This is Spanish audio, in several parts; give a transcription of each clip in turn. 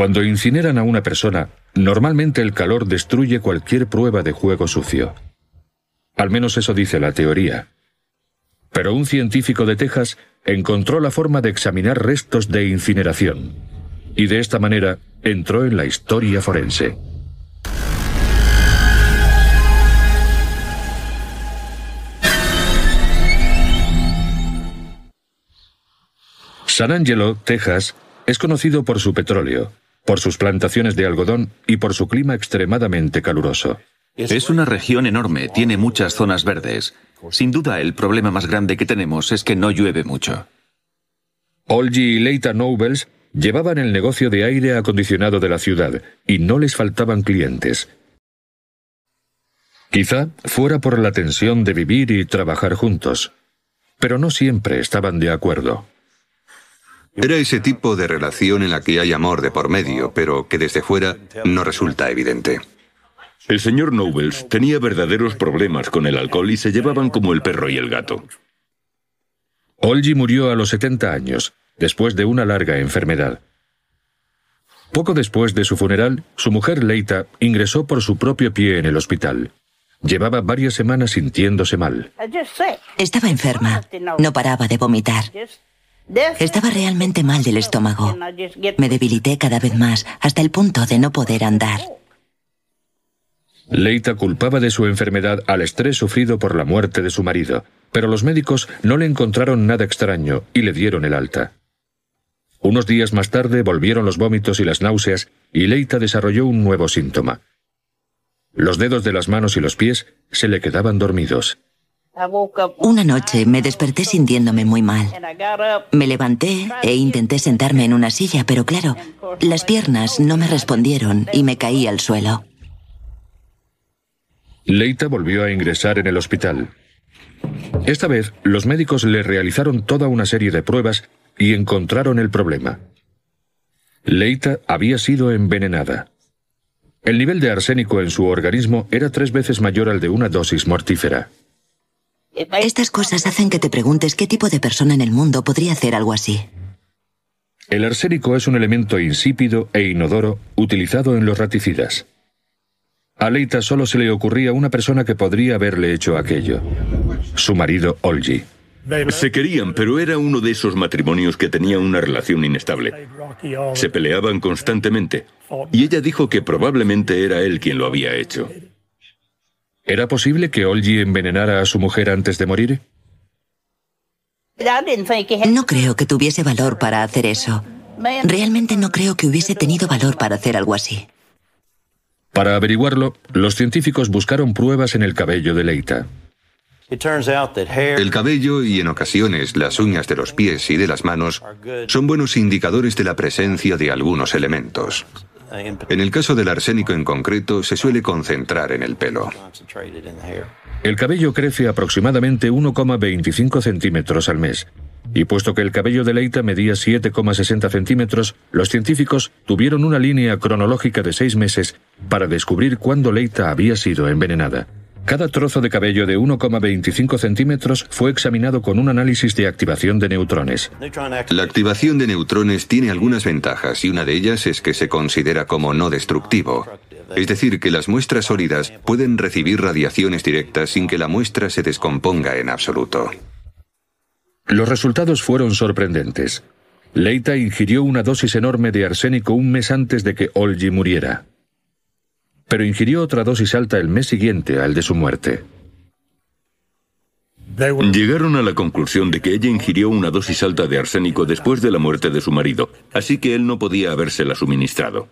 Cuando incineran a una persona, normalmente el calor destruye cualquier prueba de juego sucio. Al menos eso dice la teoría. Pero un científico de Texas encontró la forma de examinar restos de incineración. Y de esta manera entró en la historia forense. San Angelo, Texas, es conocido por su petróleo, por sus plantaciones de algodón y por su clima extremadamente caluroso. Es una región enorme, tiene muchas zonas verdes. Sin duda, el problema más grande que tenemos es que no llueve mucho. Olgi y Leita Nobles llevaban el negocio de aire acondicionado de la ciudad y no les faltaban clientes. Quizá fuera por la tensión de vivir y trabajar juntos, pero no siempre estaban de acuerdo. Era ese tipo de relación en la que hay amor de por medio, pero que desde fuera no resulta evidente. El señor Nobles tenía verdaderos problemas con el alcohol y se llevaban como el perro y el gato. Olgi murió a los 70 años, después de una larga enfermedad. Poco después de su funeral, su mujer Leita ingresó por su propio pie en el hospital. Llevaba varias semanas sintiéndose mal. Estaba enferma. No paraba de vomitar. Estaba realmente mal del estómago. Me debilité cada vez más, hasta el punto de no poder andar. Leita culpaba de su enfermedad al estrés sufrido por la muerte de su marido, pero los médicos no le encontraron nada extraño y le dieron el alta. Unos días más tarde volvieron los vómitos y las náuseas y Leita desarrolló un nuevo síntoma. Los dedos de las manos y los pies se le quedaban dormidos. Una noche me desperté sintiéndome muy mal. Me levanté e intenté sentarme en una silla, pero claro, las piernas no me respondieron y me caí al suelo. Leita volvió a ingresar en el hospital. Esta vez, los médicos le realizaron toda una serie de pruebas y encontraron el problema. Leita había sido envenenada. El nivel de arsénico en su organismo era tres veces mayor al de una dosis mortífera. Estas cosas hacen que te preguntes qué tipo de persona en el mundo podría hacer algo así. El arsénico es un elemento insípido e inodoro utilizado en los raticidas. A Leita solo se le ocurría una persona que podría haberle hecho aquello. Su marido, Olgi. Se querían, pero era uno de esos matrimonios que tenían una relación inestable. Se peleaban constantemente. Y ella dijo que probablemente era él quien lo había hecho. ¿Era posible que Olgi envenenara a su mujer antes de morir? No creo que tuviese valor para hacer eso. Realmente no creo que hubiese tenido valor para hacer algo así. Para averiguarlo, los científicos buscaron pruebas en el cabello de Leita. El cabello y en ocasiones las uñas de los pies y de las manos son buenos indicadores de la presencia de algunos elementos. En el caso del arsénico en concreto, se suele concentrar en el pelo. El cabello crece aproximadamente 1,25 centímetros al mes, y puesto que el cabello de Leita medía 7,60 centímetros, los científicos tuvieron una línea cronológica de seis meses para descubrir cuándo Leita había sido envenenada. Cada trozo de cabello de 1,25 centímetros fue examinado con un análisis de activación de neutrones. La activación de neutrones tiene algunas ventajas y una de ellas es que se considera como no destructivo. Es decir, que las muestras sólidas pueden recibir radiaciones directas sin que la muestra se descomponga en absoluto. Los resultados fueron sorprendentes. Leita ingirió una dosis enorme de arsénico un mes antes de que Olgi muriera. Pero ingirió otra dosis alta el mes siguiente al de su muerte. Llegaron a la conclusión de que ella ingirió una dosis alta de arsénico después de la muerte de su marido, así que él no podía habérsela suministrado.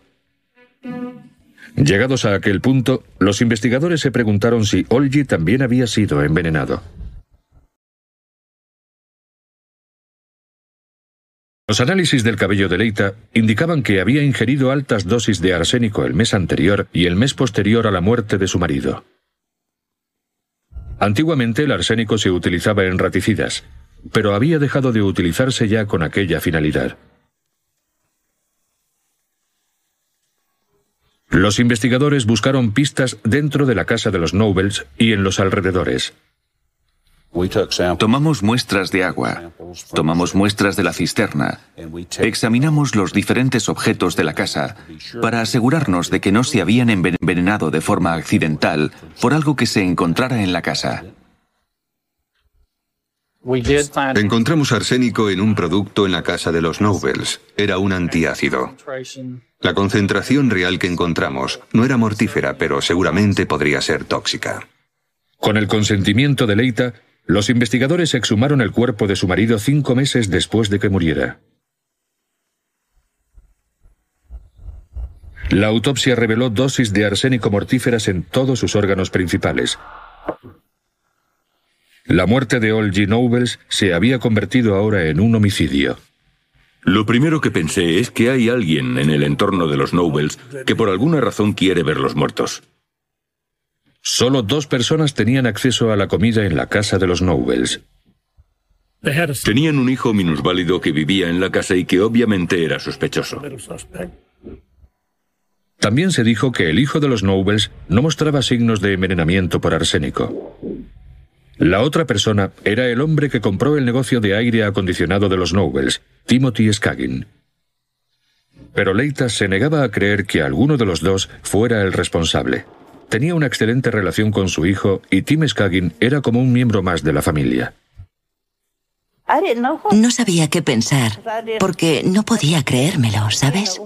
Llegados a aquel punto, los investigadores se preguntaron si Olgi también había sido envenenado. Los análisis del cabello de Leita indicaban que había ingerido altas dosis de arsénico el mes anterior y el mes posterior a la muerte de su marido. Antiguamente el arsénico se utilizaba en raticidas, pero había dejado de utilizarse ya con aquella finalidad. Los investigadores buscaron pistas dentro de la casa de los Nobles y en los alrededores. Tomamos muestras de agua, tomamos muestras de la cisterna, examinamos los diferentes objetos de la casa para asegurarnos de que no se habían envenenado de forma accidental por algo que se encontrara en la casa. Encontramos arsénico en un producto en la casa de los Nobles. Era un antiácido. La concentración real que encontramos no era mortífera, pero seguramente podría ser tóxica. Con el consentimiento de Leita, los investigadores exhumaron el cuerpo de su marido cinco meses después de que muriera. La autopsia reveló dosis de arsénico mortíferas en todos sus órganos principales. La muerte de Olgy Nobles se había convertido ahora en un homicidio. Lo primero que pensé es que hay alguien en el entorno de los Nobles que por alguna razón quiere verlos muertos. Solo dos personas tenían acceso a la comida en la casa de los Nobles. Tenían un hijo minusválido que vivía en la casa y que obviamente era sospechoso. También se dijo que el hijo de los Nobles no mostraba signos de envenenamiento por arsénico. La otra persona era el hombre que compró el negocio de aire acondicionado de los Nobles, Timothy Skagin. Pero Leita se negaba a creer que alguno de los dos fuera el responsable. Tenía una excelente relación con su hijo y Tim Skagin era como un miembro más de la familia. No sabía qué pensar, porque no podía creérmelo, ¿sabes?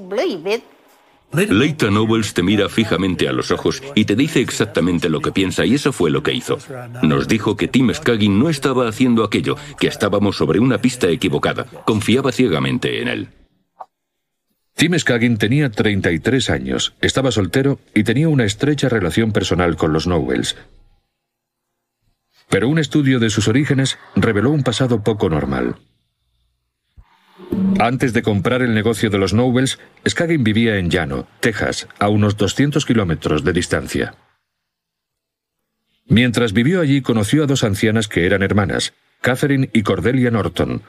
Leita Nobles te mira fijamente a los ojos y te dice exactamente lo que piensa y eso fue lo que hizo. Nos dijo que Tim Skagin no estaba haciendo aquello, que estábamos sobre una pista equivocada. Confiaba ciegamente en él. Tim Skagin tenía 33 años, estaba soltero y tenía una estrecha relación personal con los Nobles. Pero un estudio de sus orígenes reveló un pasado poco normal. Antes de comprar el negocio de los Nobles, Skagin vivía en Llano, Texas, a unos 200 kilómetros de distancia. Mientras vivió allí conoció a dos ancianas que eran hermanas, Catherine y Cordelia Norton,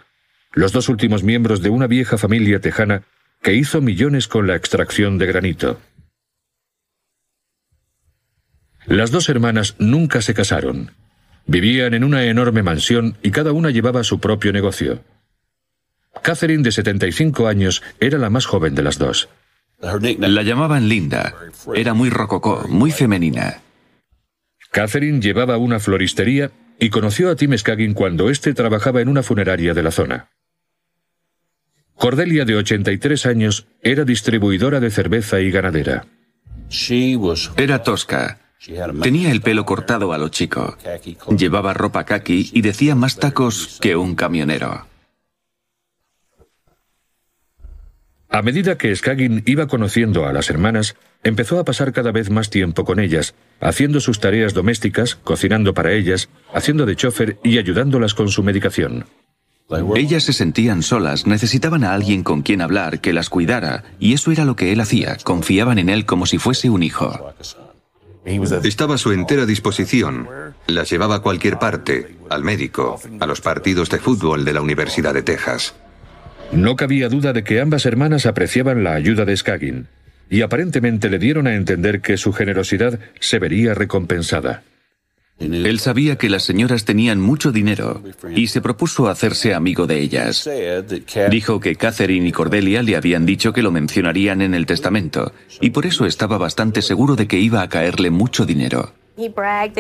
los dos últimos miembros de una vieja familia tejana que hizo millones con la extracción de granito. Las dos hermanas nunca se casaron. Vivían en una enorme mansión y cada una llevaba su propio negocio. Catherine, de 75 años, era la más joven de las dos. La llamaban Linda. Era muy rococó, muy femenina. Catherine llevaba una floristería y conoció a Tim Skagin cuando éste trabajaba en una funeraria de la zona. Cordelia, de 83 años, era distribuidora de cerveza y ganadera. Era tosca. Tenía el pelo cortado a lo chico. Llevaba ropa kaki y decía más tacos que un camionero. A medida que Skagin iba conociendo a las hermanas, empezó a pasar cada vez más tiempo con ellas, haciendo sus tareas domésticas, cocinando para ellas, haciendo de chofer y ayudándolas con su medicación. Ellas se sentían solas, necesitaban a alguien con quien hablar, que las cuidara, y eso era lo que él hacía, confiaban en él como si fuese un hijo. Estaba a su entera disposición. Las llevaba a cualquier parte, al médico, a los partidos de fútbol de la Universidad de Texas. No cabía duda de que ambas hermanas apreciaban la ayuda de Skagin, y aparentemente le dieron a entender que su generosidad se vería recompensada. Él sabía que las señoras tenían mucho dinero y se propuso hacerse amigo de ellas. Dijo que Catherine y Cordelia le habían dicho que lo mencionarían en el testamento y por eso estaba bastante seguro de que iba a caerle mucho dinero.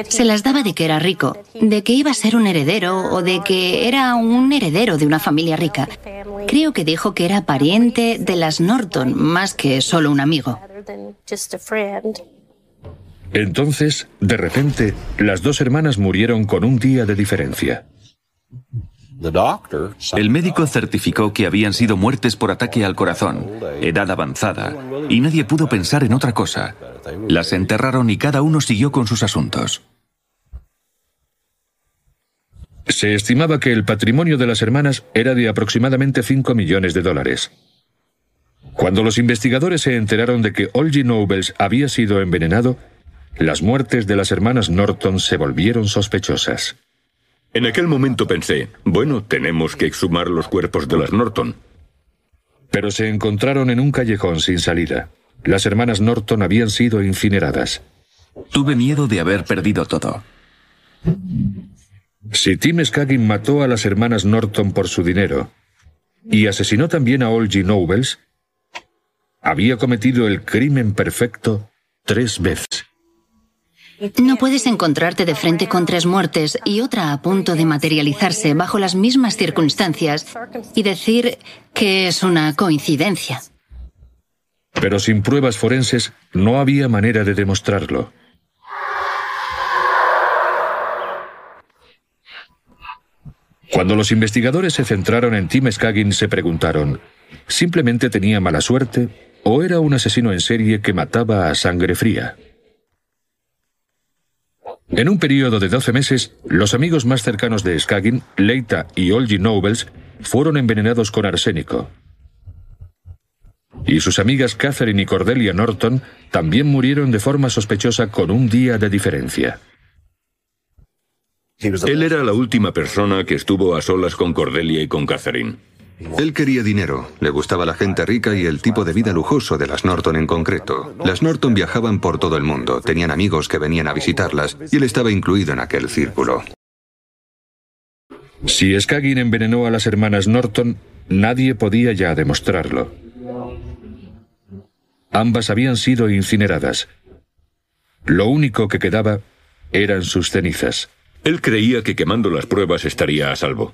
Se las daba de que era rico, de que iba a ser un heredero o de que era un heredero de una familia rica. Creo que dijo que era pariente de las Norton más que solo un amigo. Entonces, de repente, las dos hermanas murieron con un día de diferencia. El médico certificó que habían sido muertes por ataque al corazón, edad avanzada, y nadie pudo pensar en otra cosa. Las enterraron y cada uno siguió con sus asuntos. Se estimaba que el patrimonio de las hermanas era de aproximadamente 5 millones de dólares. Cuando los investigadores se enteraron de que Olgy Nobles había sido envenenado, las muertes de las hermanas Norton se volvieron sospechosas. En aquel momento pensé, bueno, tenemos que exhumar los cuerpos de las Norton. Pero se encontraron en un callejón sin salida. Las hermanas Norton habían sido incineradas. Tuve miedo de haber perdido todo. Si Tim Skagin mató a las hermanas Norton por su dinero y asesinó también a Olgie Nobles, había cometido el crimen perfecto tres veces. No puedes encontrarte de frente con tres muertes y otra a punto de materializarse bajo las mismas circunstancias y decir que es una coincidencia. Pero sin pruebas forenses no había manera de demostrarlo. Cuando los investigadores se centraron en Tim Skagin se preguntaron, ¿simplemente tenía mala suerte o era un asesino en serie que mataba a sangre fría? En un periodo de 12 meses, los amigos más cercanos de Skagin, Leita y Olgie Nobles, fueron envenenados con arsénico. Y sus amigas Catherine y Cordelia Norton también murieron de forma sospechosa con un día de diferencia. Él era la última persona que estuvo a solas con Cordelia y con Catherine. Él quería dinero, le gustaba la gente rica y el tipo de vida lujoso de las Norton en concreto. Las Norton viajaban por todo el mundo, tenían amigos que venían a visitarlas y él estaba incluido en aquel círculo. Si Skagin envenenó a las hermanas Norton, nadie podía ya demostrarlo. Ambas habían sido incineradas. Lo único que quedaba eran sus cenizas. Él creía que quemando las pruebas estaría a salvo.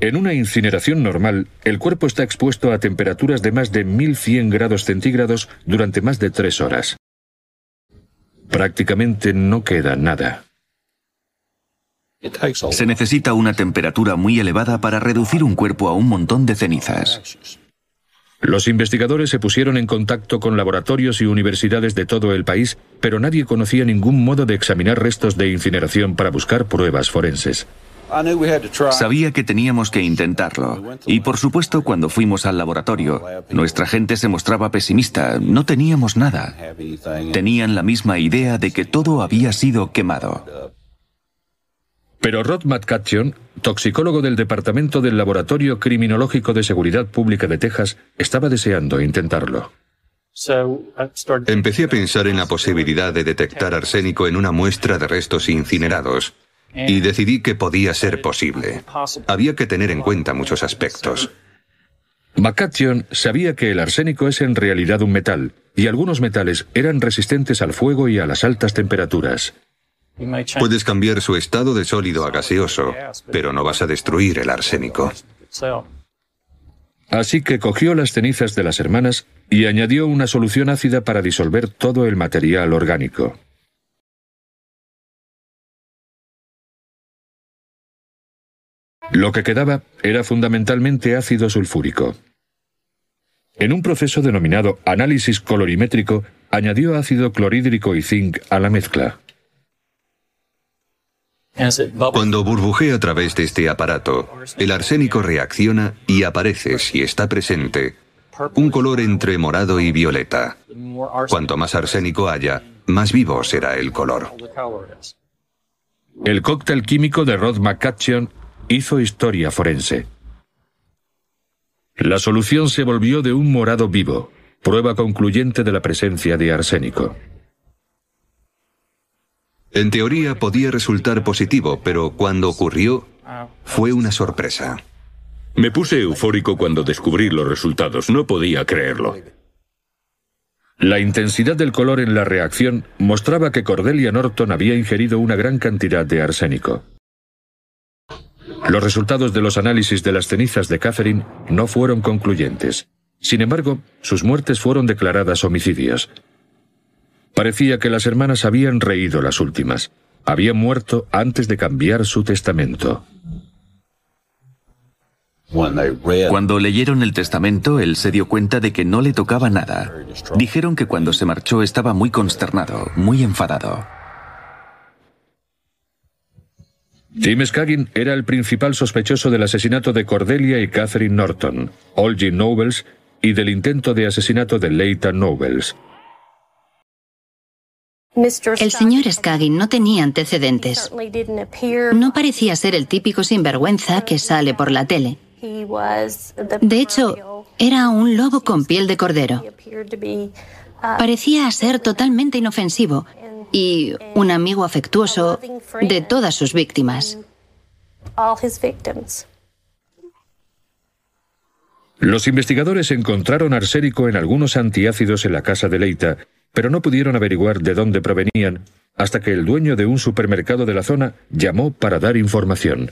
En una incineración normal, el cuerpo está expuesto a temperaturas de más de 1100 grados centígrados durante más de tres horas. Prácticamente no queda nada. Se necesita una temperatura muy elevada para reducir un cuerpo a un montón de cenizas. Los investigadores se pusieron en contacto con laboratorios y universidades de todo el país, pero nadie conocía ningún modo de examinar restos de incineración para buscar pruebas forenses. Sabía que teníamos que intentarlo. Y por supuesto, cuando fuimos al laboratorio, nuestra gente se mostraba pesimista. No teníamos nada. Tenían la misma idea de que todo había sido quemado. Pero Rod McCutcheon, toxicólogo del Departamento del Laboratorio Criminológico de Seguridad Pública de Texas, estaba deseando intentarlo. Empecé a pensar en la posibilidad de detectar arsénico en una muestra de restos incinerados y decidí que podía ser posible. Había que tener en cuenta muchos aspectos. McCutcheon sabía que el arsénico es en realidad un metal, y algunos metales eran resistentes al fuego y a las altas temperaturas. Puedes cambiar su estado de sólido a gaseoso, pero no vas a destruir el arsénico. Así que cogió las cenizas de las hermanas y añadió una solución ácida para disolver todo el material orgánico. Lo que quedaba era fundamentalmente ácido sulfúrico. En un proceso denominado análisis colorimétrico, añadió ácido clorhídrico y zinc a la mezcla. Cuando burbujea a través de este aparato, el arsénico reacciona y aparece, si está presente, un color entre morado y violeta. Cuanto más arsénico haya, más vivo será el color. El cóctel químico de Rod McCutcheon hizo historia forense. La solución se volvió de un morado vivo, prueba concluyente de la presencia de arsénico. En teoría podía resultar positivo, pero cuando ocurrió, fue una sorpresa. Me puse eufórico cuando descubrí los resultados, no podía creerlo. La intensidad del color en la reacción mostraba que Cordelia Norton había ingerido una gran cantidad de arsénico. Los resultados de los análisis de las cenizas de Catherine no fueron concluyentes. Sin embargo, sus muertes fueron declaradas homicidios. Parecía que las hermanas habían reído las últimas. Habían muerto antes de cambiar su testamento. Cuando leyeron el testamento, él se dio cuenta de que no le tocaba nada. Dijeron que cuando se marchó estaba muy consternado, muy enfadado. Tim Skagin era el principal sospechoso del asesinato de Cordelia y Catherine Norton, Olgie Nobles y del intento de asesinato de Leita Nobles. El señor Skagin no tenía antecedentes. No parecía ser el típico sinvergüenza que sale por la tele. De hecho, era un lobo con piel de cordero. Parecía ser totalmente inofensivo y un amigo afectuoso de todas sus víctimas. Los investigadores encontraron arsénico en algunos antiácidos en la casa de Leita, pero no pudieron averiguar de dónde provenían hasta que el dueño de un supermercado de la zona llamó para dar información.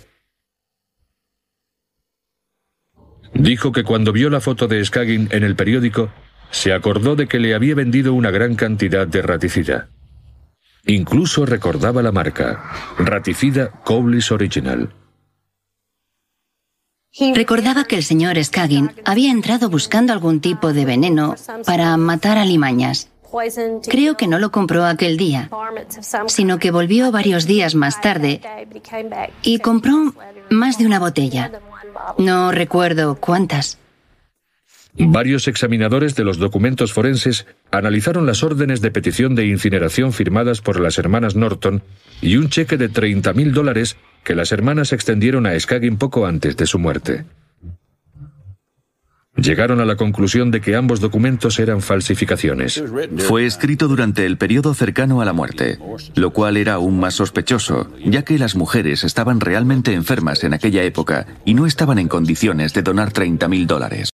Dijo que cuando vio la foto de Skagin en el periódico, se acordó de que le había vendido una gran cantidad de raticida. Incluso recordaba la marca, Raticida Cowlis Original. Recordaba que el señor Skagin había entrado buscando algún tipo de veneno para matar alimañas. Creo que no lo compró aquel día, sino que volvió varios días más tarde y compró más de una botella. No recuerdo cuántas. Varios examinadores de los documentos forenses analizaron las órdenes de petición de incineración firmadas por las hermanas Norton y un cheque de 30 mil dólares que las hermanas extendieron a Skagin poco antes de su muerte. Llegaron a la conclusión de que ambos documentos eran falsificaciones. Fue escrito durante el periodo cercano a la muerte, lo cual era aún más sospechoso, ya que las mujeres estaban realmente enfermas en aquella época y no estaban en condiciones de donar 30 mil dólares.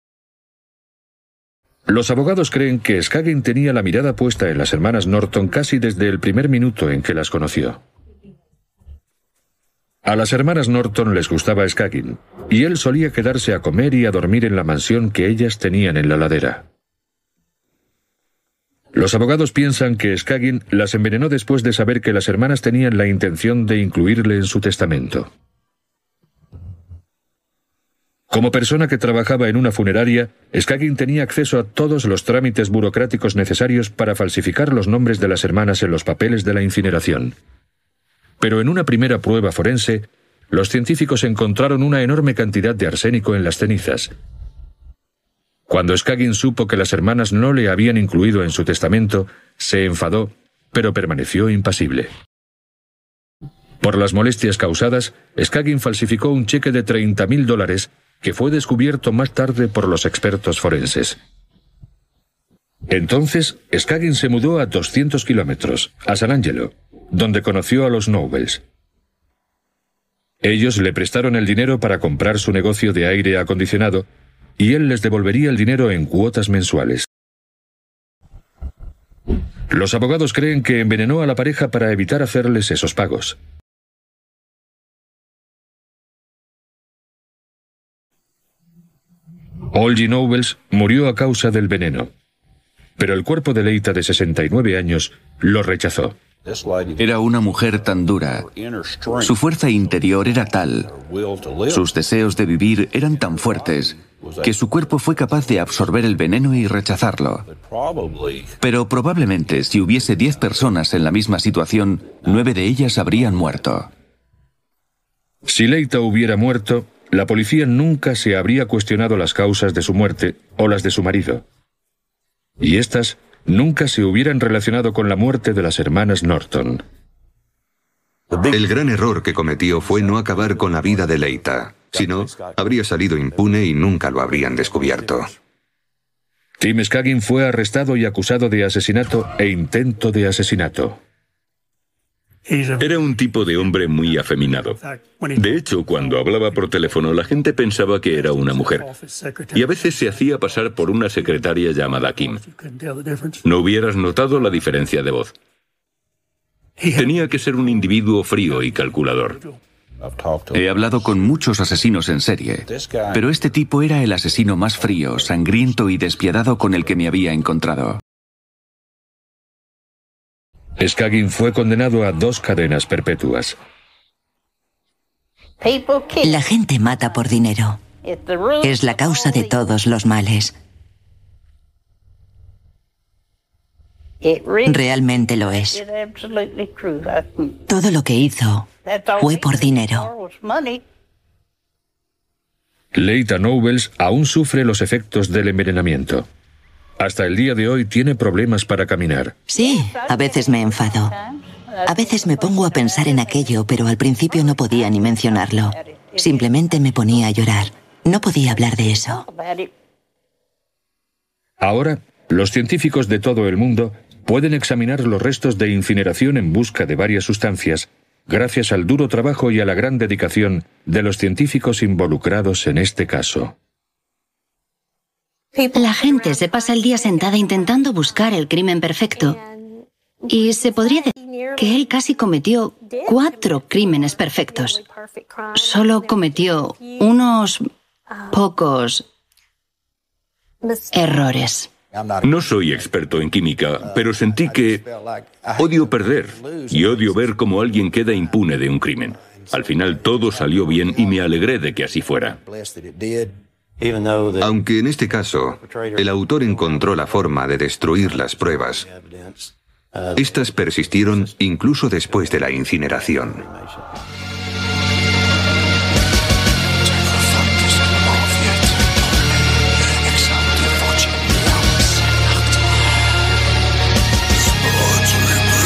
Los abogados creen que Skagin tenía la mirada puesta en las hermanas Norton casi desde el primer minuto en que las conoció. A las hermanas Norton les gustaba Skagin, y él solía quedarse a comer y a dormir en la mansión que ellas tenían en la ladera. Los abogados piensan que Skagin las envenenó después de saber que las hermanas tenían la intención de incluirle en su testamento. Como persona que trabajaba en una funeraria, Skagin tenía acceso a todos los trámites burocráticos necesarios para falsificar los nombres de las hermanas en los papeles de la incineración. Pero en una primera prueba forense, los científicos encontraron una enorme cantidad de arsénico en las cenizas. Cuando Skagin supo que las hermanas no le habían incluido en su testamento, se enfadó, pero permaneció impasible. Por las molestias causadas, Skagin falsificó un cheque de 30 mil dólares que fue descubierto más tarde por los expertos forenses. Entonces, Skagin se mudó a 200 kilómetros, a San Angelo, donde conoció a los Nobles. Ellos le prestaron el dinero para comprar su negocio de aire acondicionado y él les devolvería el dinero en cuotas mensuales. Los abogados creen que envenenó a la pareja para evitar hacerles esos pagos. Olgy Nobles murió a causa del veneno, pero el cuerpo de Leita de 69 años lo rechazó. Era una mujer tan dura. Su fuerza interior era tal, sus deseos de vivir eran tan fuertes, que su cuerpo fue capaz de absorber el veneno y rechazarlo. Pero probablemente si hubiese diez personas en la misma situación, nueve de ellas habrían muerto. Si Leita hubiera muerto, la policía nunca se habría cuestionado las causas de su muerte o las de su marido. Y estas nunca se hubieran relacionado con la muerte de las hermanas Norton. El gran error que cometió fue no acabar con la vida de Leita. Si no, habría salido impune y nunca lo habrían descubierto. Tim Skagin fue arrestado y acusado de asesinato e intento de asesinato. Era un tipo de hombre muy afeminado. De hecho, cuando hablaba por teléfono, la gente pensaba que era una mujer. Y a veces se hacía pasar por una secretaria llamada Kim. No hubieras notado la diferencia de voz. Tenía que ser un individuo frío y calculador. He hablado con muchos asesinos en serie, pero este tipo era el asesino más frío, sangriento y despiadado con el que me había encontrado. Skagin fue condenado a dos cadenas perpetuas. La gente mata por dinero. Es la causa de todos los males. Realmente lo es. Todo lo que hizo fue por dinero. Leita Nobles aún sufre los efectos del envenenamiento. Hasta el día de hoy tiene problemas para caminar. Sí, a veces me enfado. A veces me pongo a pensar en aquello, pero al principio no podía ni mencionarlo. Simplemente me ponía a llorar. No podía hablar de eso. Ahora, los científicos de todo el mundo pueden examinar los restos de incineración en busca de varias sustancias gracias al duro trabajo y a la gran dedicación de los científicos involucrados en este caso. La gente se pasa el día sentada intentando buscar el crimen perfecto. Y se podría decir que él casi cometió cuatro crímenes perfectos. Solo cometió unos pocos errores. No soy experto en química, pero sentí que odio perder y odio ver cómo alguien queda impune de un crimen. Al final todo salió bien y me alegré de que así fuera. Aunque en este caso el autor encontró la forma de destruir las pruebas, estas persistieron incluso después de la incineración.